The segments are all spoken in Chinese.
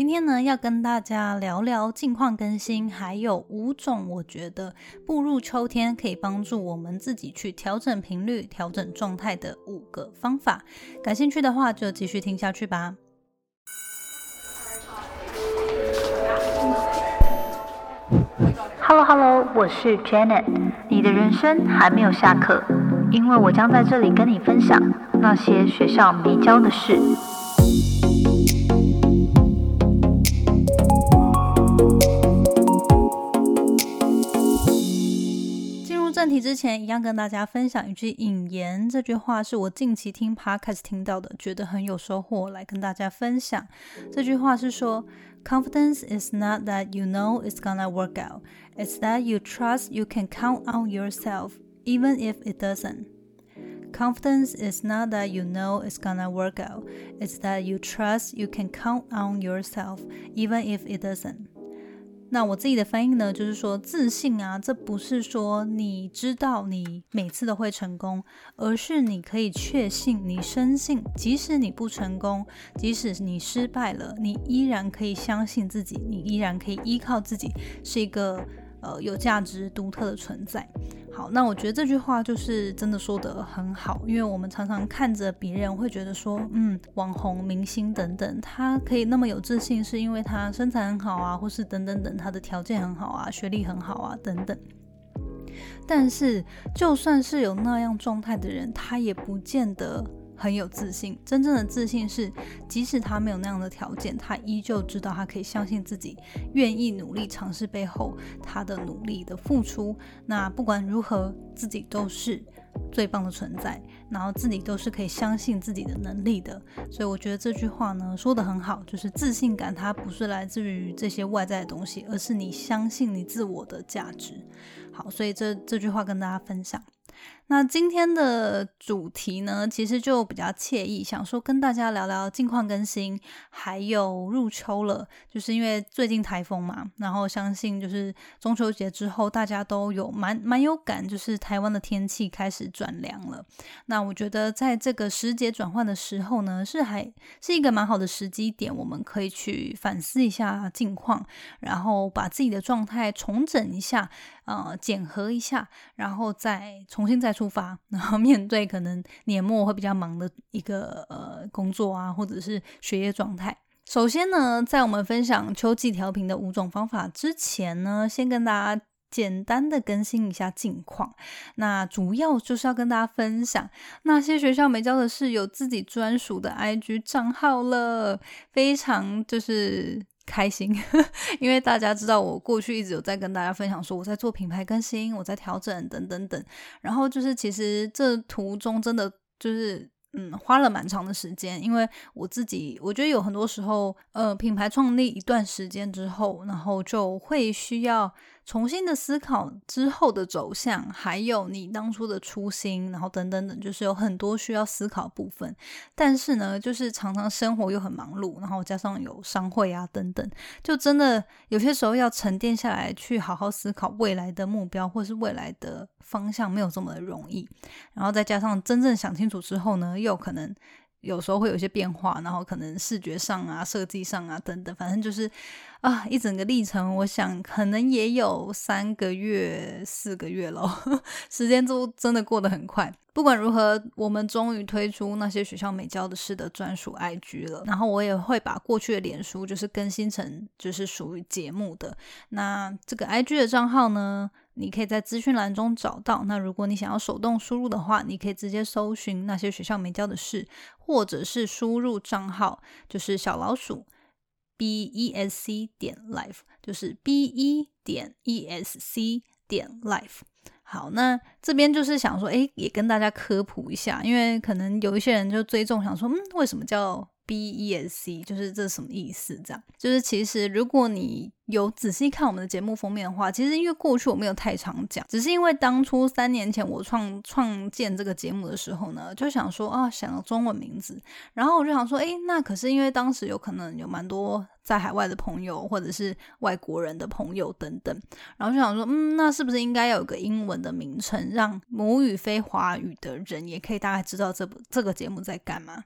今天呢，要跟大家聊聊近况更新，还有五种我觉得步入秋天可以帮助我们自己去调整频率、调整状态的五个方法。感兴趣的话，就继续听下去吧。Hello Hello，我是 Janet。你的人生还没有下课，因为我将在这里跟你分享那些学校没教的事。正题之前，一样跟大家分享一句引言。这句话是我近期听 podcast 听到的，觉得很有收获，来跟大家分享。这句话是说：“Confidence is not that you know it's gonna work out, it's that you trust you can count on yourself, even if it doesn't.” Confidence is not that you know it's gonna work out, it's that you trust you can count on yourself, even if it doesn't. 那我自己的翻译呢，就是说自信啊，这不是说你知道你每次都会成功，而是你可以确信，你深信，即使你不成功，即使你失败了，你依然可以相信自己，你依然可以依靠自己，是一个呃有价值、独特的存在。好，那我觉得这句话就是真的说得很好，因为我们常常看着别人会觉得说，嗯，网红、明星等等，他可以那么有自信，是因为他身材很好啊，或是等等等，他的条件很好啊，学历很好啊，等等。但是，就算是有那样状态的人，他也不见得。很有自信，真正的自信是，即使他没有那样的条件，他依旧知道他可以相信自己，愿意努力尝试背后他的努力的付出。那不管如何，自己都是最棒的存在，然后自己都是可以相信自己的能力的。所以我觉得这句话呢说的很好，就是自信感它不是来自于这些外在的东西，而是你相信你自我的价值。好，所以这这句话跟大家分享。那今天的主题呢，其实就比较惬意，想说跟大家聊聊近况更新，还有入秋了，就是因为最近台风嘛，然后相信就是中秋节之后，大家都有蛮蛮有感，就是台湾的天气开始转凉了。那我觉得在这个时节转换的时候呢，是还是一个蛮好的时机点，我们可以去反思一下近况，然后把自己的状态重整一下。呃，检核一下，然后再重新再出发，然后面对可能年末会比较忙的一个呃工作啊，或者是学业状态。首先呢，在我们分享秋季调频的五种方法之前呢，先跟大家简单的更新一下近况。那主要就是要跟大家分享那些学校没教的是有自己专属的 IG 账号了，非常就是。开心，因为大家知道我过去一直有在跟大家分享说我在做品牌更新，我在调整等等等。然后就是其实这途中真的就是嗯花了蛮长的时间，因为我自己我觉得有很多时候呃品牌创立一段时间之后，然后就会需要。重新的思考之后的走向，还有你当初的初心，然后等等等，就是有很多需要思考部分。但是呢，就是常常生活又很忙碌，然后加上有商会啊等等，就真的有些时候要沉淀下来，去好好思考未来的目标或是未来的方向，没有这么的容易。然后再加上真正想清楚之后呢，又可能有时候会有一些变化，然后可能视觉上啊、设计上啊等等，反正就是。啊，一整个历程，我想可能也有三个月、四个月了，时间都真的过得很快。不管如何，我们终于推出那些学校没教的事的专属 IG 了。然后我也会把过去的脸书就是更新成就是属于节目的。那这个 IG 的账号呢，你可以在资讯栏中找到。那如果你想要手动输入的话，你可以直接搜寻那些学校没教的事，或者是输入账号就是小老鼠。b e s c 点 life 就是 b e 点 e s c 点 life。好，那这边就是想说，哎，也跟大家科普一下，因为可能有一些人就追踪，想说，嗯，为什么叫？B E S C 就是这什么意思？这样就是其实如果你有仔细看我们的节目封面的话，其实因为过去我没有太常讲，只是因为当初三年前我创创建这个节目的时候呢，就想说啊，想了中文名字，然后我就想说，哎，那可是因为当时有可能有蛮多在海外的朋友或者是外国人的朋友等等，然后就想说，嗯，那是不是应该要有个英文的名称，让母语非华语的人也可以大概知道这部这个节目在干嘛？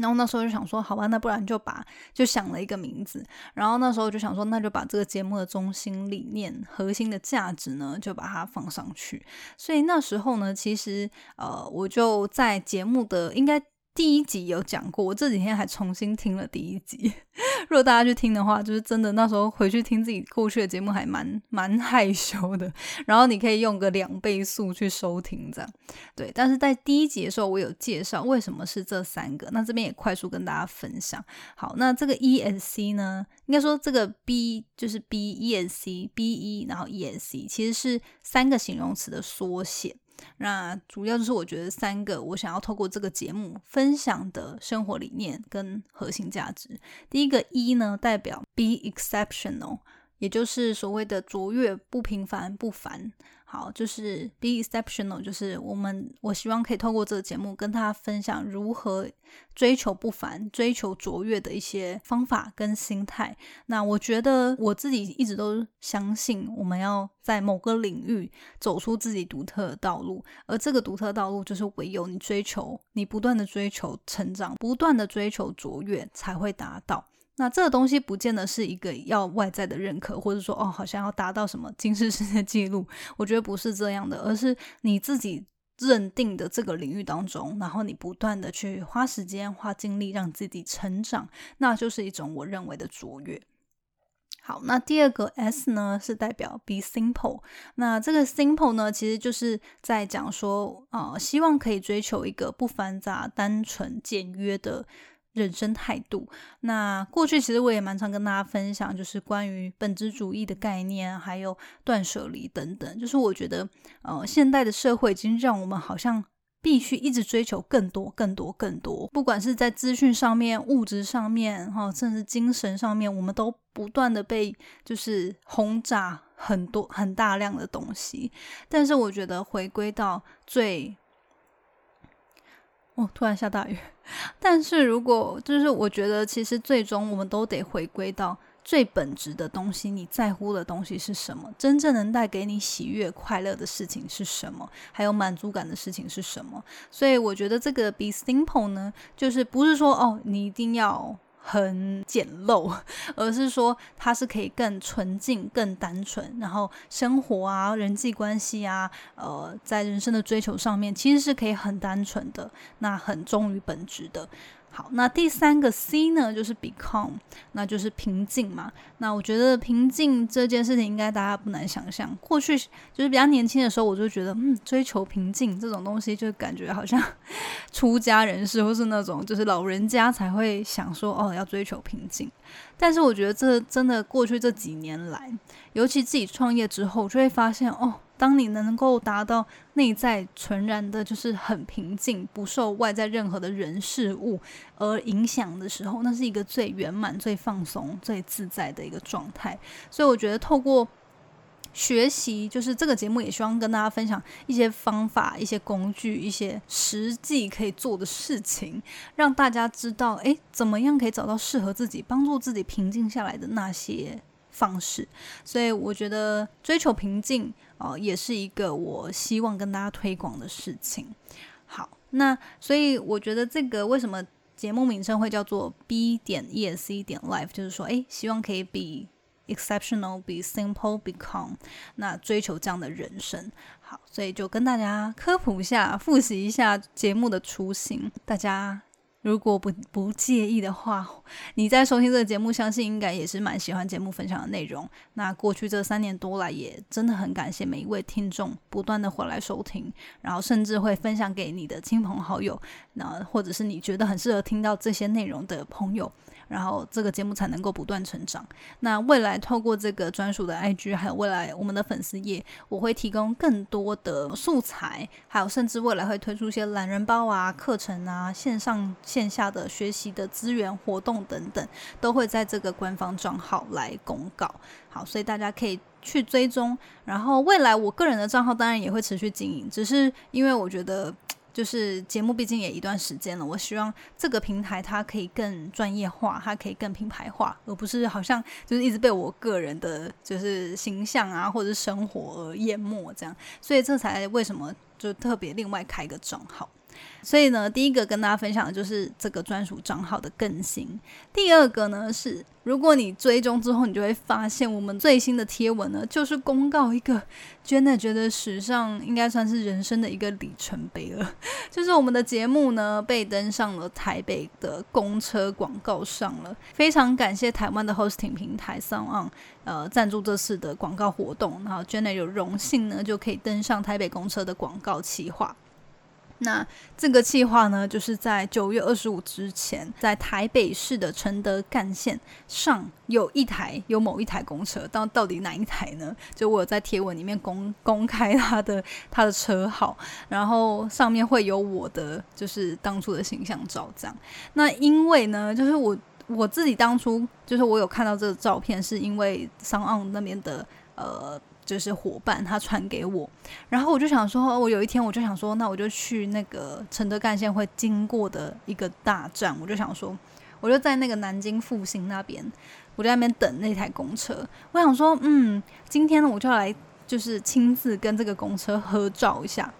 然后那时候就想说，好吧，那不然就把就想了一个名字。然后那时候就想说，那就把这个节目的中心理念、核心的价值呢，就把它放上去。所以那时候呢，其实呃，我就在节目的应该。第一集有讲过，我这几天还重新听了第一集。如果大家去听的话，就是真的那时候回去听自己过去的节目，还蛮蛮害羞的。然后你可以用个两倍速去收听，这样对。但是在第一集的时候，我有介绍为什么是这三个，那这边也快速跟大家分享。好，那这个 E S C 呢，应该说这个 B 就是 B E S C B E，然后 E S C 其实是三个形容词的缩写。那主要就是我觉得三个我想要透过这个节目分享的生活理念跟核心价值。第一个一呢，代表 be exceptional，也就是所谓的卓越、不平凡、不凡。好，就是 be exceptional，就是我们我希望可以透过这个节目跟大家分享如何追求不凡、追求卓越的一些方法跟心态。那我觉得我自己一直都相信，我们要在某个领域走出自己独特的道路，而这个独特道路就是唯有你追求、你不断的追求成长、不断的追求卓越才会达到。那这个东西不见得是一个要外在的认可，或者说哦，好像要达到什么 金世世界纪录，我觉得不是这样的，而是你自己认定的这个领域当中，然后你不断的去花时间、花精力让自己成长，那就是一种我认为的卓越。好，那第二个 S 呢，是代表 Be Simple。那这个 Simple 呢，其实就是在讲说，呃，希望可以追求一个不繁杂、单纯、简约的。人生态度。那过去其实我也蛮常跟大家分享，就是关于本质主义的概念，还有断舍离等等。就是我觉得，呃，现代的社会已经让我们好像必须一直追求更多、更多、更多。不管是在资讯上面、物质上面，哈，甚至精神上面，我们都不断的被就是轰炸很多、很大量的东西。但是我觉得回归到最。哦，突然下大雨。但是如果就是我觉得，其实最终我们都得回归到最本质的东西。你在乎的东西是什么？真正能带给你喜悦、快乐的事情是什么？还有满足感的事情是什么？所以我觉得这个 be simple 呢，就是不是说哦，你一定要。很简陋，而是说它是可以更纯净、更单纯，然后生活啊、人际关系啊，呃，在人生的追求上面，其实是可以很单纯的，那很忠于本职的。好，那第三个 C 呢，就是 become，那就是平静嘛。那我觉得平静这件事情，应该大家不难想象。过去就是比较年轻的时候，我就觉得，嗯，追求平静这种东西，就感觉好像 出家人士或是那种就是老人家才会想说，哦，要追求平静。但是我觉得这真的过去这几年来，尤其自己创业之后，就会发现，哦。当你能够达到内在纯然的，就是很平静，不受外在任何的人事物而影响的时候，那是一个最圆满、最放松、最自在的一个状态。所以，我觉得透过学习，就是这个节目，也希望跟大家分享一些方法、一些工具、一些实际可以做的事情，让大家知道，诶，怎么样可以找到适合自己、帮助自己平静下来的那些。方式，所以我觉得追求平静哦，也是一个我希望跟大家推广的事情。好，那所以我觉得这个为什么节目名称会叫做 B 点 E S C 点 Life，就是说，哎，希望可以 be exceptional，be simple，be calm，那追求这样的人生。好，所以就跟大家科普一下，复习一下节目的雏形，大家。如果不不介意的话，你在收听这个节目，相信应该也是蛮喜欢节目分享的内容。那过去这三年多来，也真的很感谢每一位听众不断的回来收听，然后甚至会分享给你的亲朋好友，那或者是你觉得很适合听到这些内容的朋友。然后这个节目才能够不断成长。那未来透过这个专属的 IG，还有未来我们的粉丝页，我会提供更多的素材，还有甚至未来会推出一些懒人包啊、课程啊、线上线下的学习的资源、活动等等，都会在这个官方账号来公告。好，所以大家可以去追踪。然后未来我个人的账号当然也会持续经营，只是因为我觉得。就是节目毕竟也一段时间了，我希望这个平台它可以更专业化，它可以更品牌化，而不是好像就是一直被我个人的就是形象啊或者是生活而淹没这样，所以这才为什么就特别另外开一个账号。所以呢，第一个跟大家分享的就是这个专属账号的更新。第二个呢是，如果你追踪之后，你就会发现我们最新的贴文呢，就是公告一个 Jenna 觉得史上应该算是人生的一个里程碑了，就是我们的节目呢被登上了台北的公车广告上了。非常感谢台湾的 hosting 平台三岸呃赞助这次的广告活动，然后 Jenna 有荣幸呢就可以登上台北公车的广告企划。那这个计划呢，就是在九月二十五之前，在台北市的承德干线上有一台有某一台公车，到到底哪一台呢？就我有在贴文里面公公开它的它的车号，然后上面会有我的就是当初的形象照这样。那因为呢，就是我我自己当初就是我有看到这个照片，是因为商岸那边的呃。就是伙伴他传给我，然后我就想说，我有一天我就想说，那我就去那个承德干线会经过的一个大站，我就想说，我就在那个南京复兴那边，我在那边等那台公车。我想说，嗯，今天呢，我就要来就是亲自跟这个公车合照一下。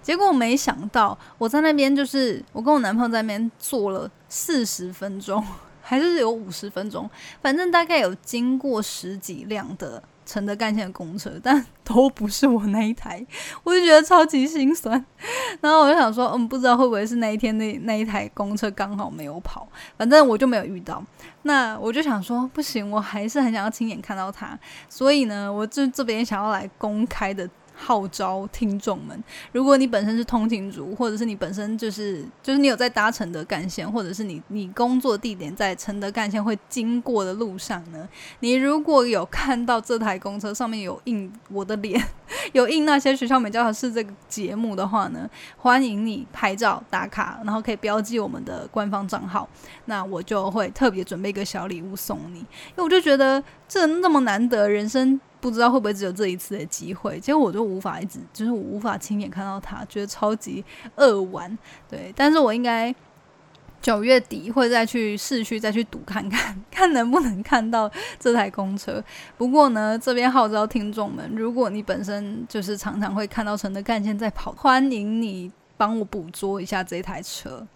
结果没想到，我在那边就是我跟我男朋友在那边坐了四十分钟，还是有五十分钟，反正大概有经过十几辆的。承德干线的公车，但都不是我那一台，我就觉得超级心酸。然后我就想说，嗯，不知道会不会是那一天那那一台公车刚好没有跑，反正我就没有遇到。那我就想说，不行，我还是很想要亲眼看到他。所以呢，我就这边想要来公开的。号召听众们，如果你本身是通勤族，或者是你本身就是就是你有在搭乘的干线，或者是你你工作地点在承德干线会经过的路上呢，你如果有看到这台公车上面有印我的脸，有印那些学校美教室这个节目的话呢，欢迎你拍照打卡，然后可以标记我们的官方账号，那我就会特别准备一个小礼物送你，因为我就觉得这那么难得，人生。不知道会不会只有这一次的机会，结果我就无法一直，就是我无法亲眼看到他，觉得超级扼腕。对，但是我应该九月底会再去市区再去赌看看，看能不能看到这台公车。不过呢，这边号召听众们，如果你本身就是常常会看到城的干线在跑，欢迎你帮我捕捉一下这台车。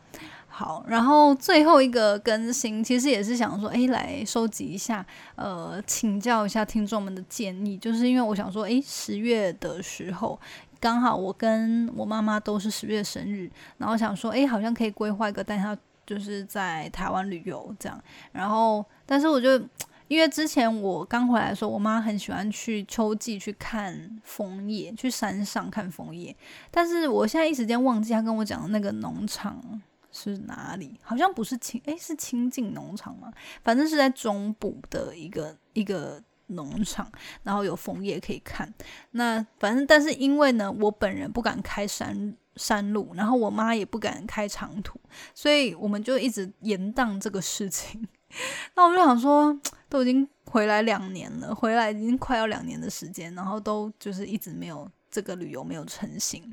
好，然后最后一个更新，其实也是想说，哎，来收集一下，呃，请教一下听众们的建议，就是因为我想说，哎，十月的时候刚好我跟我妈妈都是十月生日，然后想说，哎，好像可以规划一个带她就是在台湾旅游这样，然后但是我就因为之前我刚回来的时候，我妈很喜欢去秋季去看枫叶，去山上看枫叶，但是我现在一时间忘记她跟我讲的那个农场。是哪里？好像不是清，诶，是清境农场吗？反正是在中部的一个一个农场，然后有枫叶可以看。那反正，但是因为呢，我本人不敢开山山路，然后我妈也不敢开长途，所以我们就一直延宕这个事情。那我就想说，都已经回来两年了，回来已经快要两年的时间，然后都就是一直没有这个旅游没有成型。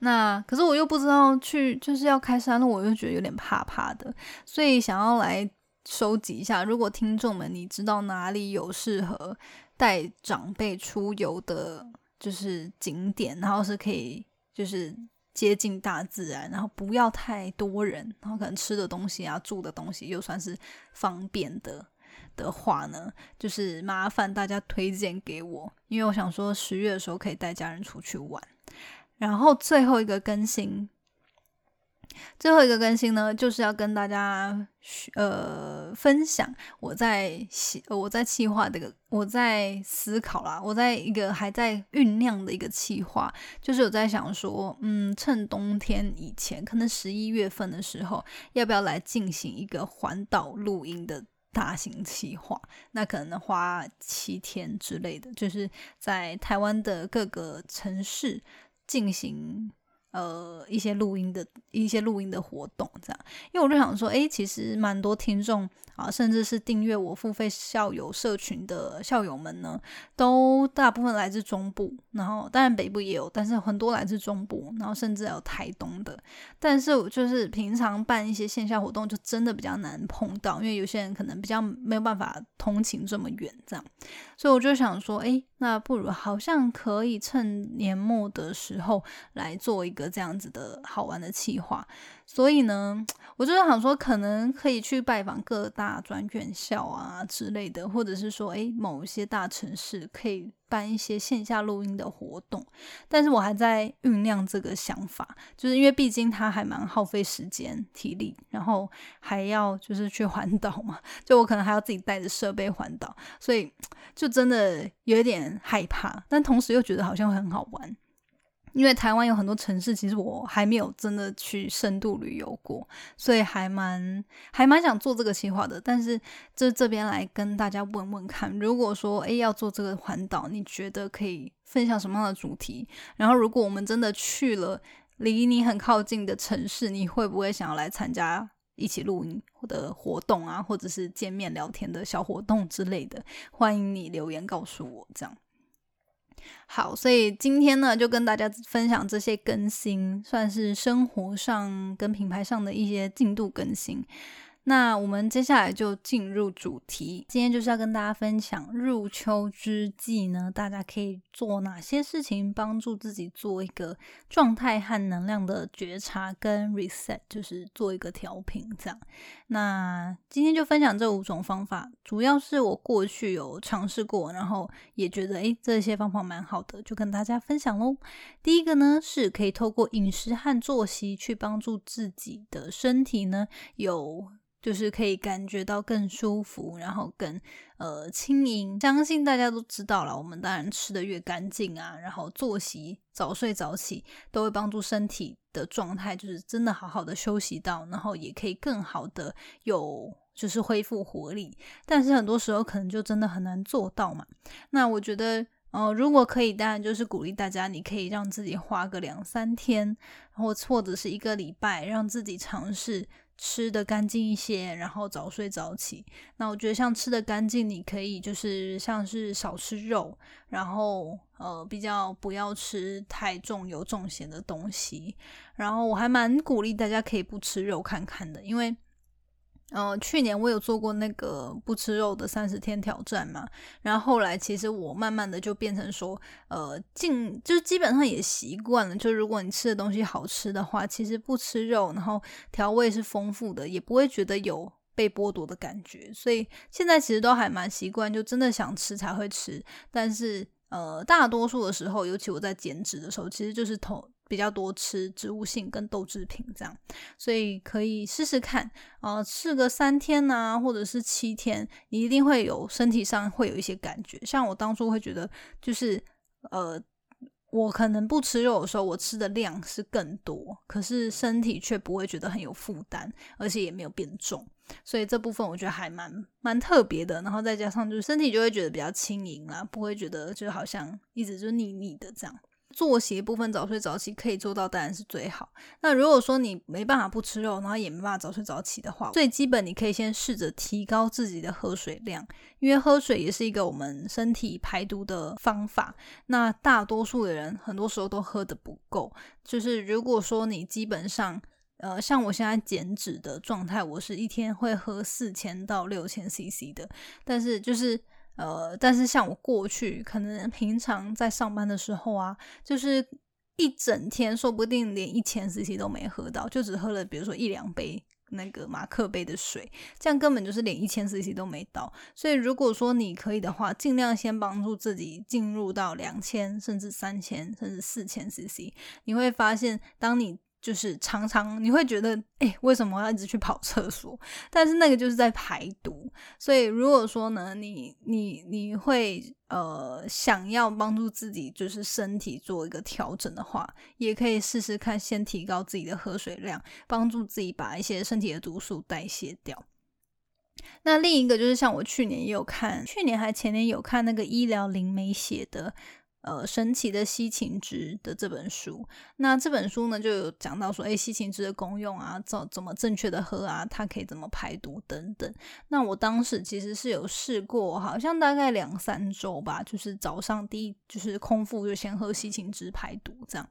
那可是我又不知道去就是要开山路，我又觉得有点怕怕的，所以想要来收集一下。如果听众们你知道哪里有适合带长辈出游的，就是景点，然后是可以就是接近大自然，然后不要太多人，然后可能吃的东西啊、住的东西又算是方便的的话呢，就是麻烦大家推荐给我，因为我想说十月的时候可以带家人出去玩。然后最后一个更新，最后一个更新呢，就是要跟大家呃分享我在写我在计划这个我在思考啦，我在一个还在酝酿的一个计划，就是有在想说，嗯，趁冬天以前，可能十一月份的时候，要不要来进行一个环岛录音的大型企划？那可能花七天之类的，就是在台湾的各个城市。进行呃一些录音的一些录音的活动，这样，因为我就想说，哎，其实蛮多听众啊，甚至是订阅我付费校友社群的校友们呢，都大部分来自中部，然后当然北部也有，但是很多来自中部，然后甚至有台东的，但是就是平常办一些线下活动，就真的比较难碰到，因为有些人可能比较没有办法通勤这么远，这样，所以我就想说，哎。那不如好像可以趁年末的时候来做一个这样子的好玩的企划。所以呢，我就是想说，可能可以去拜访各大专院校啊之类的，或者是说，诶，某一些大城市可以办一些线下录音的活动。但是我还在酝酿这个想法，就是因为毕竟它还蛮耗费时间、体力，然后还要就是去环岛嘛，就我可能还要自己带着设备环岛，所以就真的有一点害怕，但同时又觉得好像会很好玩。因为台湾有很多城市，其实我还没有真的去深度旅游过，所以还蛮还蛮想做这个计划的。但是这这边来跟大家问问看，如果说诶要做这个环岛，你觉得可以分享什么样的主题？然后如果我们真的去了离你很靠近的城市，你会不会想要来参加一起录音的活动啊，或者是见面聊天的小活动之类的？欢迎你留言告诉我，这样。好，所以今天呢，就跟大家分享这些更新，算是生活上跟品牌上的一些进度更新。那我们接下来就进入主题，今天就是要跟大家分享入秋之际呢，大家可以做哪些事情帮助自己做一个状态和能量的觉察跟 reset，就是做一个调频这样。那今天就分享这五种方法，主要是我过去有尝试过，然后也觉得诶这些方法蛮好的，就跟大家分享喽。第一个呢，是可以透过饮食和作息去帮助自己的身体呢有。就是可以感觉到更舒服，然后更呃轻盈。相信大家都知道了，我们当然吃的越干净啊，然后作息早睡早起，都会帮助身体的状态，就是真的好好的休息到，然后也可以更好的有就是恢复活力。但是很多时候可能就真的很难做到嘛。那我觉得，呃，如果可以，当然就是鼓励大家，你可以让自己花个两三天，然后或者是一个礼拜，让自己尝试。吃的干净一些，然后早睡早起。那我觉得像吃的干净，你可以就是像是少吃肉，然后呃比较不要吃太重油重咸的东西。然后我还蛮鼓励大家可以不吃肉看看的，因为。呃，去年我有做过那个不吃肉的三十天挑战嘛，然后后来其实我慢慢的就变成说，呃，进就是基本上也习惯了，就如果你吃的东西好吃的话，其实不吃肉，然后调味是丰富的，也不会觉得有被剥夺的感觉，所以现在其实都还蛮习惯，就真的想吃才会吃，但是呃，大多数的时候，尤其我在减脂的时候，其实就是头。比较多吃植物性跟豆制品这样，所以可以试试看呃，试个三天呐，或者是七天，你一定会有身体上会有一些感觉。像我当初会觉得，就是呃，我可能不吃肉的时候，我吃的量是更多，可是身体却不会觉得很有负担，而且也没有变重。所以这部分我觉得还蛮蛮特别的。然后再加上就是身体就会觉得比较轻盈啦，不会觉得就好像一直就腻腻的这样。作息部分早睡早起可以做到，当然是最好。那如果说你没办法不吃肉，然后也没办法早睡早起的话，最基本你可以先试着提高自己的喝水量，因为喝水也是一个我们身体排毒的方法。那大多数的人很多时候都喝的不够，就是如果说你基本上，呃，像我现在减脂的状态，我是一天会喝四千到六千 CC 的，但是就是。呃，但是像我过去可能平常在上班的时候啊，就是一整天说不定连一千 CC 都没喝到，就只喝了比如说一两杯那个马克杯的水，这样根本就是连一千 CC 都没到。所以如果说你可以的话，尽量先帮助自己进入到两千甚至三千甚至四千 CC，你会发现当你。就是常常你会觉得，哎，为什么要一直去跑厕所？但是那个就是在排毒。所以如果说呢，你你你会呃想要帮助自己，就是身体做一个调整的话，也可以试试看，先提高自己的喝水量，帮助自己把一些身体的毒素代谢掉。那另一个就是像我去年也有看，去年还前年有看那个医疗灵媒写的。呃，神奇的西芹汁的这本书，那这本书呢就有讲到说，哎，西芹汁的功用啊，怎怎么正确的喝啊，它可以怎么排毒等等。那我当时其实是有试过，好像大概两三周吧，就是早上第一就是空腹就先喝西芹汁排毒这样。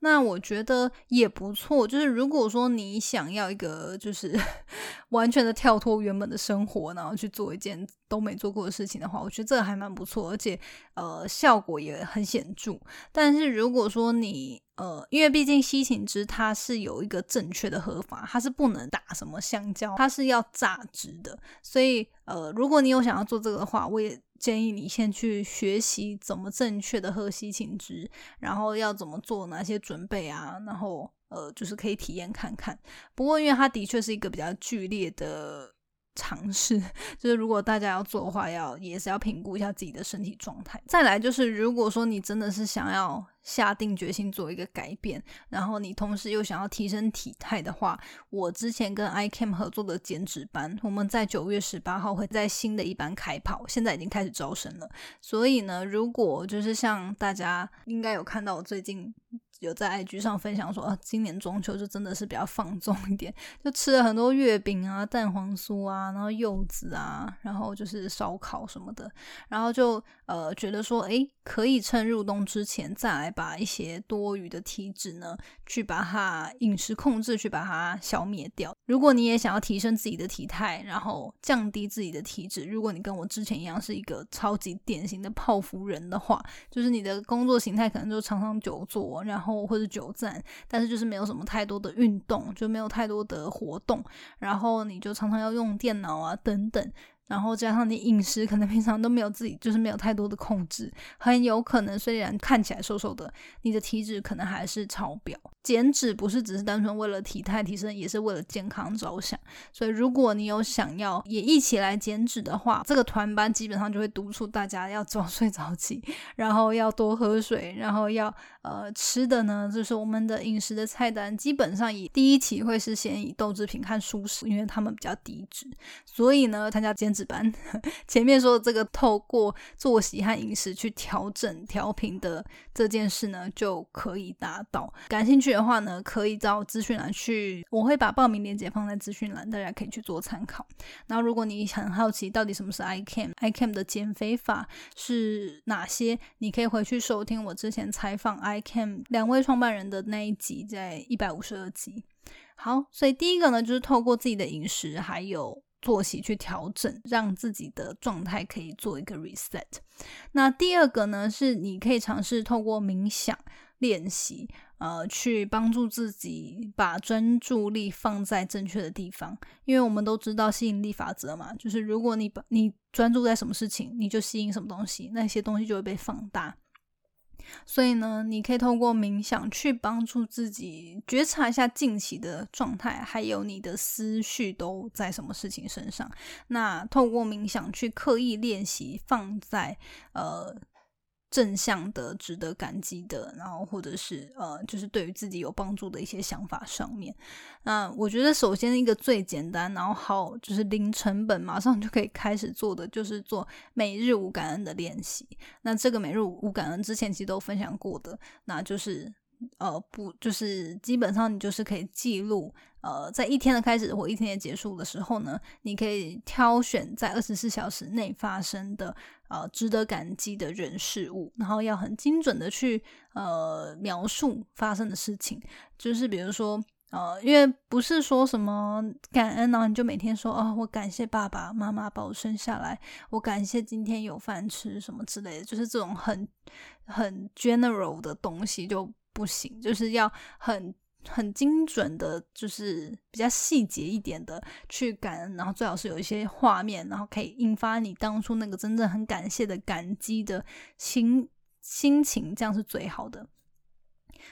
那我觉得也不错，就是如果说你想要一个就是 完全的跳脱原本的生活，然后去做一件都没做过的事情的话，我觉得这个还蛮不错，而且呃效果也。很显著。但是如果说你呃，因为毕竟西芹汁它是有一个正确的喝法，它是不能打什么香蕉，它是要榨汁的。所以呃，如果你有想要做这个的话，我也建议你先去学习怎么正确的喝西芹汁，然后要怎么做哪些准备啊，然后呃，就是可以体验看看。不过因为它的确是一个比较剧烈的。尝试就是，如果大家要做的话，要也是要评估一下自己的身体状态。再来就是，如果说你真的是想要下定决心做一个改变，然后你同时又想要提升体态的话，我之前跟 iCam 合作的减脂班，我们在九月十八号会在新的一班开跑，现在已经开始招生了。所以呢，如果就是像大家应该有看到我最近。有在 IG 上分享说，今年中秋就真的是比较放纵一点，就吃了很多月饼啊、蛋黄酥啊，然后柚子啊，然后就是烧烤什么的，然后就呃觉得说，诶，可以趁入冬之前再来把一些多余的体脂呢，去把它饮食控制，去把它消灭掉。如果你也想要提升自己的体态，然后降低自己的体脂，如果你跟我之前一样是一个超级典型的泡芙人的话，就是你的工作形态可能就常常久坐，然后。或者久站，但是就是没有什么太多的运动，就没有太多的活动，然后你就常常要用电脑啊等等。然后加上你饮食可能平常都没有自己，就是没有太多的控制，很有可能虽然看起来瘦瘦的，你的体脂可能还是超标。减脂不是只是单纯为了体态提升，也是为了健康着想。所以如果你有想要也一起来减脂的话，这个团班基本上就会督促大家要早 睡早起，然后要多喝水，然后要呃吃的呢，就是我们的饮食的菜单基本上以第一期会是先以豆制品和蔬食，因为他们比较低脂，所以呢参加减脂。班 前面说的这个透过作息和饮食去调整调频的这件事呢，就可以达到。感兴趣的话呢，可以到资讯栏去，我会把报名链接放在资讯栏，大家可以去做参考。然后，如果你很好奇到底什么是 ICAM，ICAM 的减肥法是哪些，你可以回去收听我之前采访 ICAM 两位创办人的那一集，在一百五十二集。好，所以第一个呢，就是透过自己的饮食还有。作息去调整，让自己的状态可以做一个 reset。那第二个呢，是你可以尝试透过冥想练习，呃，去帮助自己把专注力放在正确的地方。因为我们都知道吸引力法则嘛，就是如果你把你专注在什么事情，你就吸引什么东西，那些东西就会被放大。所以呢，你可以透过冥想去帮助自己觉察一下近期的状态，还有你的思绪都在什么事情身上。那透过冥想去刻意练习，放在呃。正向的、值得感激的，然后或者是呃，就是对于自己有帮助的一些想法上面。那我觉得，首先一个最简单，然后好就是零成本，马上就可以开始做的，就是做每日无感恩的练习。那这个每日无感恩之前其实都分享过的，那就是呃不，就是基本上你就是可以记录。呃，在一天的开始或一天的结束的时候呢，你可以挑选在二十四小时内发生的呃值得感激的人事物，然后要很精准的去呃描述发生的事情。就是比如说呃，因为不是说什么感恩呢，你就每天说哦，我感谢爸爸妈妈把我生下来，我感谢今天有饭吃什么之类的，就是这种很很 general 的东西就不行，就是要很。很精准的，就是比较细节一点的去感恩，然后最好是有一些画面，然后可以引发你当初那个真正很感谢的感激的心心情，这样是最好的。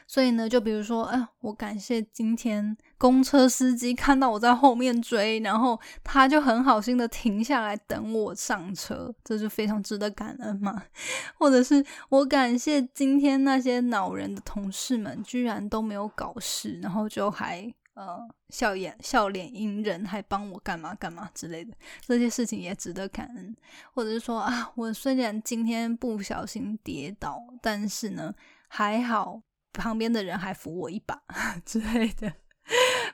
所以呢，就比如说，哎，我感谢今天公车司机看到我在后面追，然后他就很好心的停下来等我上车，这就非常值得感恩嘛。或者是我感谢今天那些恼人的同事们，居然都没有搞事，然后就还呃笑颜笑脸迎人，还帮我干嘛干嘛之类的，这些事情也值得感恩。或者是说啊，我虽然今天不小心跌倒，但是呢还好。旁边的人还扶我一把 之类的，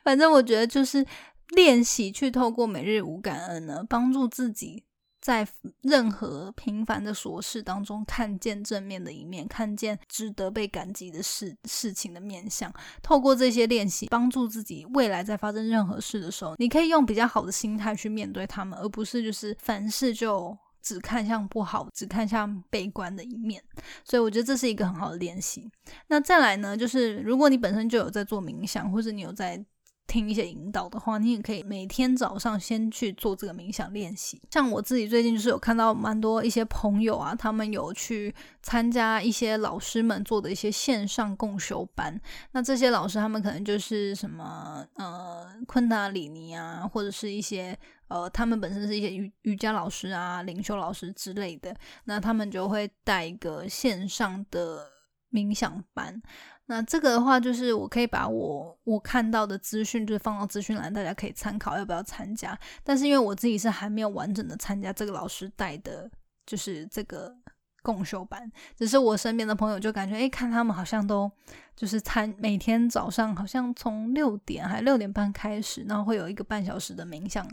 反正我觉得就是练习去透过每日无感恩呢，帮助自己在任何平凡的琐事当中看见正面的一面，看见值得被感激的事事情的面相。透过这些练习，帮助自己未来在发生任何事的时候，你可以用比较好的心态去面对他们，而不是就是凡事就。只看向不好，只看向悲观的一面。所以我觉得这是一个很好的练习。那再来呢，就是如果你本身就有在做冥想，或者你有在。听一些引导的话，你也可以每天早上先去做这个冥想练习。像我自己最近就是有看到蛮多一些朋友啊，他们有去参加一些老师们做的一些线上共修班。那这些老师他们可能就是什么呃昆达里尼啊，或者是一些呃他们本身是一些瑜瑜伽老师啊、领袖老师之类的。那他们就会带一个线上的冥想班。那这个的话，就是我可以把我我看到的资讯，就是放到资讯栏，大家可以参考要不要参加。但是因为我自己是还没有完整的参加这个老师带的，就是这个共修班，只是我身边的朋友就感觉，哎，看他们好像都就是参每天早上好像从六点还六点半开始，然后会有一个半小时的冥想。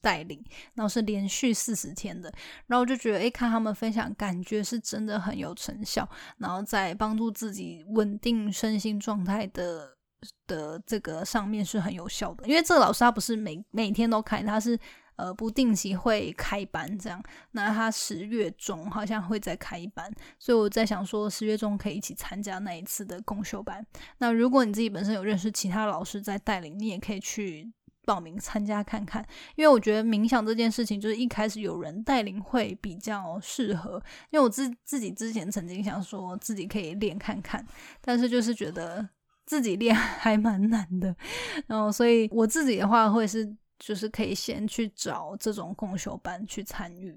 带领，然后是连续四十天的，然后我就觉得，哎，看他们分享，感觉是真的很有成效，然后在帮助自己稳定身心状态的的这个上面是很有效的。因为这个老师他不是每每天都开，他是呃不定期会开班这样。那他十月中好像会再开一班，所以我在想说，十月中可以一起参加那一次的共修班。那如果你自己本身有认识其他老师在带领，你也可以去。报名参加看看，因为我觉得冥想这件事情，就是一开始有人带领会比较适合。因为我自自己之前曾经想说自己可以练看看，但是就是觉得自己练 还蛮难的，然后所以我自己的话会是就是可以先去找这种共修班去参与。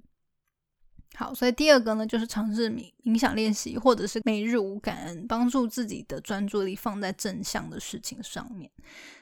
好，所以第二个呢，就是尝试冥冥想练习，或者是每日无感恩，帮助自己的专注力放在正向的事情上面。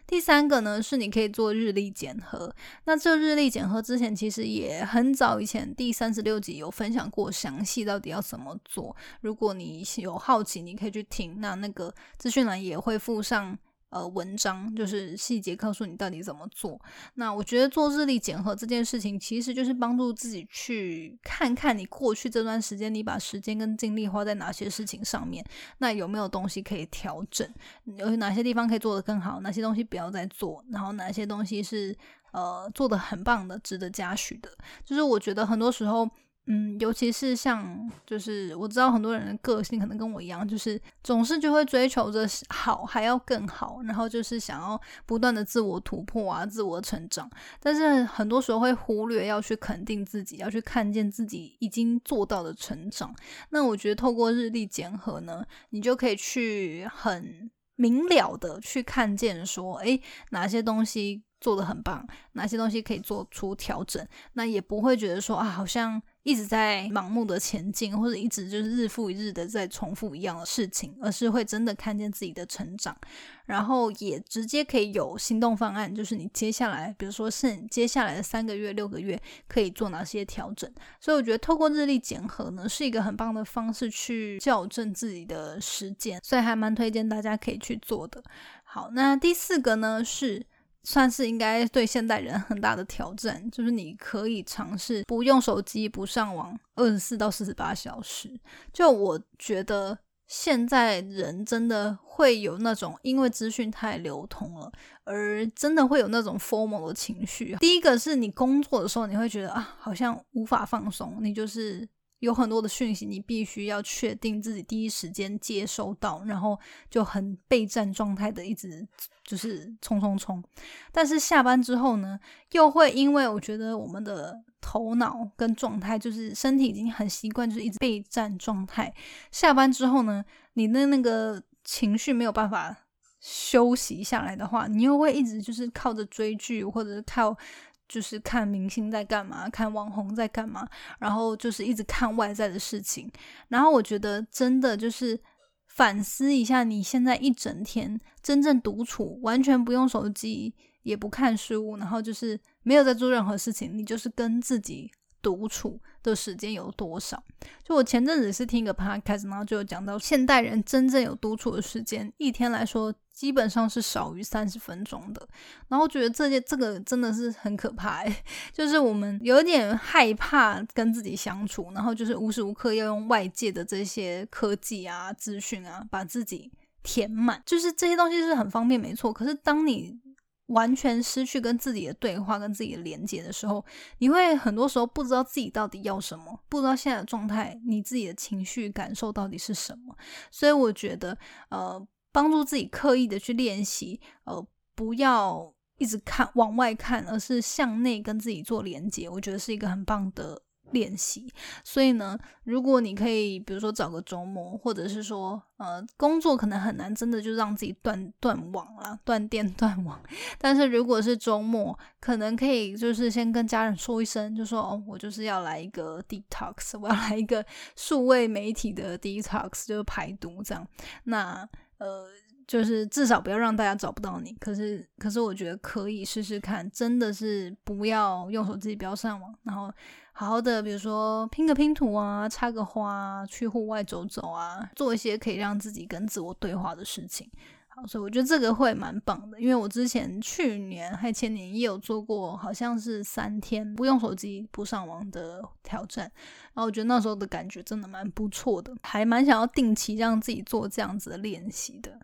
第三个呢，是你可以做日历检核。那这日历检核之前其实也很早以前，第三十六集有分享过详细到底要怎么做。如果你有好奇，你可以去听，那那个资讯栏也会附上。呃，文章就是细节告诉你到底怎么做。那我觉得做日历检核这件事情，其实就是帮助自己去看看你过去这段时间，你把时间跟精力花在哪些事情上面，那有没有东西可以调整？有哪些地方可以做得更好？哪些东西不要再做？然后哪些东西是呃做的很棒的，值得嘉许的？就是我觉得很多时候。嗯，尤其是像，就是我知道很多人的个性可能跟我一样，就是总是就会追求着好，还要更好，然后就是想要不断的自我突破啊，自我成长。但是很多时候会忽略要去肯定自己，要去看见自己已经做到的成长。那我觉得透过日历检核呢，你就可以去很明了的去看见说，诶，哪些东西做的很棒，哪些东西可以做出调整，那也不会觉得说啊，好像。一直在盲目的前进，或者一直就是日复一日的在重复一样的事情，而是会真的看见自己的成长，然后也直接可以有行动方案，就是你接下来，比如说是你接下来的三个月、六个月可以做哪些调整。所以我觉得透过日历检核呢，是一个很棒的方式去校正自己的时间，所以还蛮推荐大家可以去做的。好，那第四个呢是。算是应该对现代人很大的挑战，就是你可以尝试不用手机、不上网，二十四到四十八小时。就我觉得现在人真的会有那种因为资讯太流通了，而真的会有那种 formal 的情绪。第一个是你工作的时候，你会觉得啊，好像无法放松，你就是。有很多的讯息，你必须要确定自己第一时间接收到，然后就很备战状态的一直就是冲冲冲。但是下班之后呢，又会因为我觉得我们的头脑跟状态，就是身体已经很习惯，就是一直备战状态。下班之后呢，你的那个情绪没有办法休息下来的话，你又会一直就是靠着追剧，或者是靠。就是看明星在干嘛，看网红在干嘛，然后就是一直看外在的事情。然后我觉得真的就是反思一下，你现在一整天真正独处，完全不用手机，也不看书，然后就是没有在做任何事情，你就是跟自己独处的时间有多少？就我前阵子是听一个 podcast，然后就有讲到现代人真正有独处的时间，一天来说。基本上是少于三十分钟的，然后觉得这些这个真的是很可怕，就是我们有点害怕跟自己相处，然后就是无时无刻要用外界的这些科技啊、资讯啊，把自己填满，就是这些东西是很方便，没错。可是当你完全失去跟自己的对话、跟自己的连接的时候，你会很多时候不知道自己到底要什么，不知道现在的状态，你自己的情绪感受到底是什么。所以我觉得，呃，帮助自己刻意的去练习，呃，不要一直看往外看，而是向内跟自己做连接，我觉得是一个很棒的。练习，所以呢，如果你可以，比如说找个周末，或者是说，呃，工作可能很难，真的就让自己断断网了，断电 断网。但是如果是周末，可能可以就是先跟家人说一声，就说哦，我就是要来一个 detox，我要来一个数位媒体的 detox，就是排毒这样。那呃，就是至少不要让大家找不到你。可是，可是我觉得可以试试看，真的是不要用手机，不要上网，然后。好好的，比如说拼个拼图啊，插个花，去户外走走啊，做一些可以让自己跟自我对话的事情。好，所以我觉得这个会蛮棒的，因为我之前去年还前年也有做过，好像是三天不用手机、不上网的挑战，然后我觉得那时候的感觉真的蛮不错的，还蛮想要定期让自己做这样子的练习的。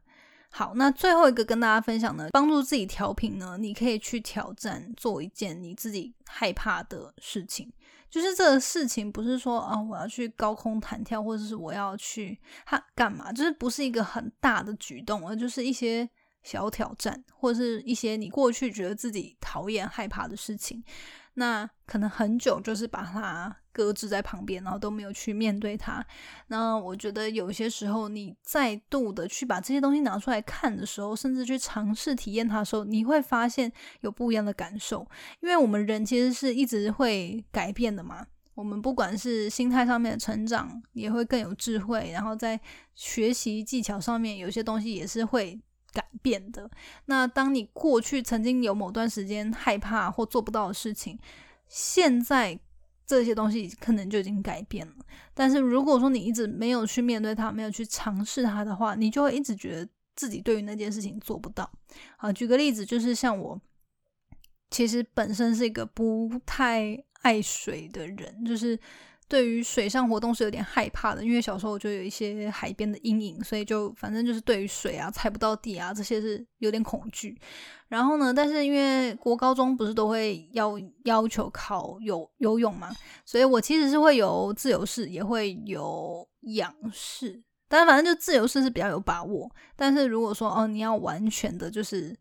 好，那最后一个跟大家分享的，帮助自己调频呢，你可以去挑战做一件你自己害怕的事情。就是这个事情不是说啊，我要去高空弹跳，或者是我要去他干嘛，就是不是一个很大的举动，而就是一些小挑战，或者是一些你过去觉得自己讨厌、害怕的事情。那可能很久就是把它搁置在旁边，然后都没有去面对它。那我觉得有些时候，你再度的去把这些东西拿出来看的时候，甚至去尝试体验它的时候，你会发现有不一样的感受。因为我们人其实是一直会改变的嘛。我们不管是心态上面的成长，也会更有智慧。然后在学习技巧上面，有些东西也是会改变的。那当你过去曾经有某段时间害怕或做不到的事情，现在这些东西可能就已经改变了，但是如果说你一直没有去面对它，没有去尝试它的话，你就会一直觉得自己对于那件事情做不到。好，举个例子，就是像我，其实本身是一个不太爱水的人，就是。对于水上活动是有点害怕的，因为小时候我就有一些海边的阴影，所以就反正就是对于水啊、踩不到地啊这些是有点恐惧。然后呢，但是因为国高中不是都会要要求考游游泳嘛，所以我其实是会有自由式，也会有仰式，但是反正就自由式是比较有把握。但是如果说哦，你要完全的就是。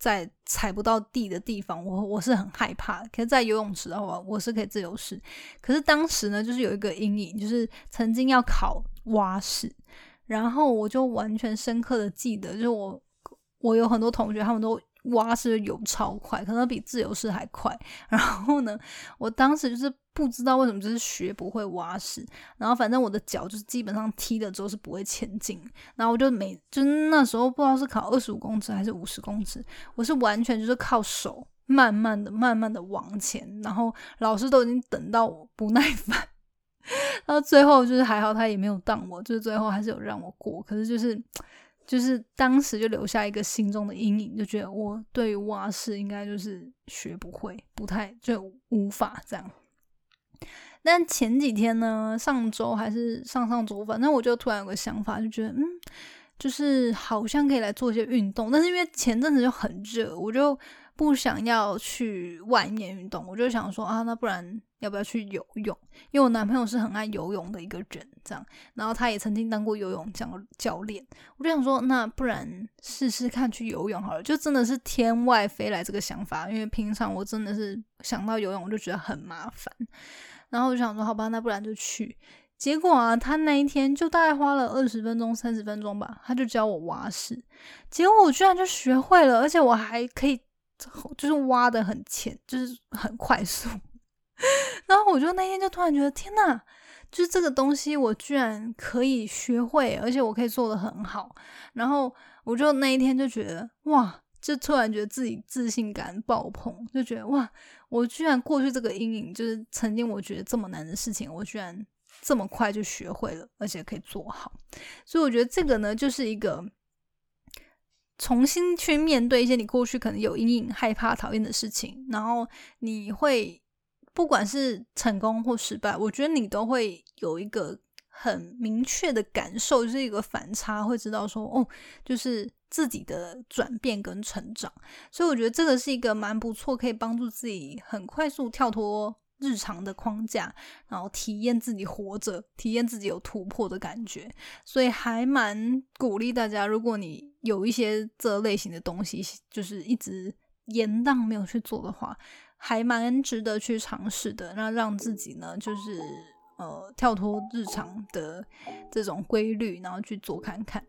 在踩不到地的地方，我我是很害怕。可是，在游泳池的话，我是可以自由式。可是当时呢，就是有一个阴影，就是曾经要考蛙式，然后我就完全深刻的记得，就是我我有很多同学，他们都。蛙式游超快，可能比自由式还快。然后呢，我当时就是不知道为什么，就是学不会蛙式。然后反正我的脚就是基本上踢了之后是不会前进。然后我就每就那时候不知道是考二十五公尺还是五十公尺，我是完全就是靠手慢慢的、慢慢的往前。然后老师都已经等到我不耐烦，到最后就是还好他也没有当我，就是最后还是有让我过。可是就是。就是当时就留下一个心中的阴影，就觉得我对于蛙式应该就是学不会，不太就无法这样。但前几天呢，上周还是上上周，反正我就突然有个想法，就觉得嗯，就是好像可以来做一些运动。但是因为前阵子就很热，我就。不想要去外面运动，我就想说啊，那不然要不要去游泳？因为我男朋友是很爱游泳的一个人，这样，然后他也曾经当过游泳教教练，我就想说，那不然试试看去游泳好了。就真的是天外飞来这个想法，因为平常我真的是想到游泳我就觉得很麻烦，然后我就想说，好吧，那不然就去。结果啊，他那一天就大概花了二十分钟、三十分钟吧，他就教我蛙式，结果我居然就学会了，而且我还可以。就是挖的很浅，就是很快速，然后我就那天就突然觉得天呐，就是这个东西我居然可以学会，而且我可以做的很好，然后我就那一天就觉得哇，就突然觉得自己自信感爆棚，就觉得哇，我居然过去这个阴影，就是曾经我觉得这么难的事情，我居然这么快就学会了，而且可以做好，所以我觉得这个呢，就是一个。重新去面对一些你过去可能有阴影、害怕、讨厌的事情，然后你会不管是成功或失败，我觉得你都会有一个很明确的感受，就是一个反差，会知道说哦，就是自己的转变跟成长。所以我觉得这个是一个蛮不错，可以帮助自己很快速跳脱日常的框架，然后体验自己活着，体验自己有突破的感觉。所以还蛮鼓励大家，如果你有一些这类型的东西，就是一直延宕没有去做的话，还蛮值得去尝试的。那让自己呢，就是。呃，跳脱日常的这种规律，然后去做看看。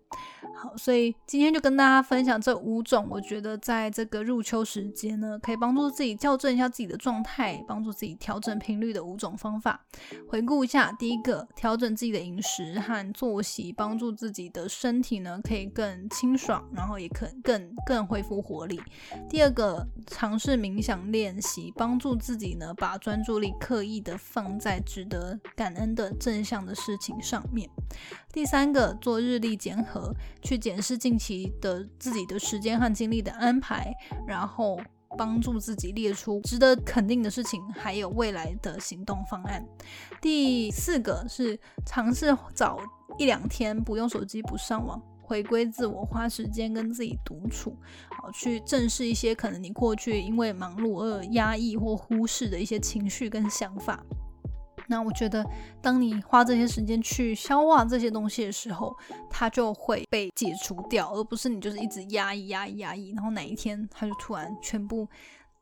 好，所以今天就跟大家分享这五种，我觉得在这个入秋时间呢，可以帮助自己校正一下自己的状态，帮助自己调整频率的五种方法。回顾一下，第一个，调整自己的饮食和作息，帮助自己的身体呢可以更清爽，然后也可更更恢复活力。第二个，尝试冥想练习，帮助自己呢把专注力刻意的放在值得。感恩的正向的事情上面。第三个，做日历检核，去检视近期的自己的时间和精力的安排，然后帮助自己列出值得肯定的事情，还有未来的行动方案。第四个是尝试找一两天不用手机、不上网，回归自我，花时间跟自己独处，好去正视一些可能你过去因为忙碌而压抑或忽视的一些情绪跟想法。那我觉得，当你花这些时间去消化这些东西的时候，它就会被解除掉，而不是你就是一直压抑、压抑、压抑，然后哪一天它就突然全部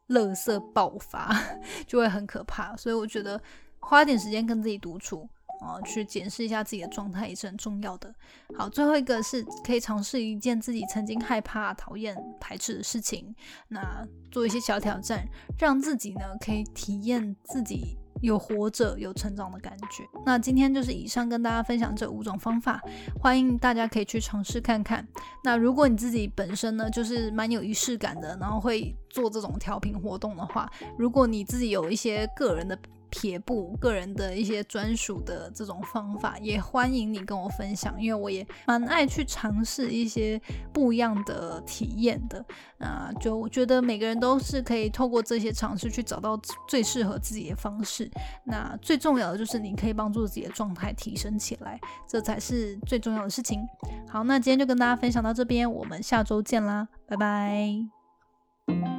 垃圾爆发，就会很可怕。所以我觉得花点时间跟自己独处啊，去检视一下自己的状态也是很重要的。好，最后一个是可以尝试一件自己曾经害怕、讨厌、排斥的事情，那做一些小挑战，让自己呢可以体验自己。有活着、有成长的感觉。那今天就是以上跟大家分享这五种方法，欢迎大家可以去尝试看看。那如果你自己本身呢，就是蛮有仪式感的，然后会做这种调频活动的话，如果你自己有一些个人的。撇步个人的一些专属的这种方法，也欢迎你跟我分享，因为我也蛮爱去尝试一些不一样的体验的。那就我觉得每个人都是可以透过这些尝试去找到最适合自己的方式。那最重要的就是你可以帮助自己的状态提升起来，这才是最重要的事情。好，那今天就跟大家分享到这边，我们下周见啦，拜拜。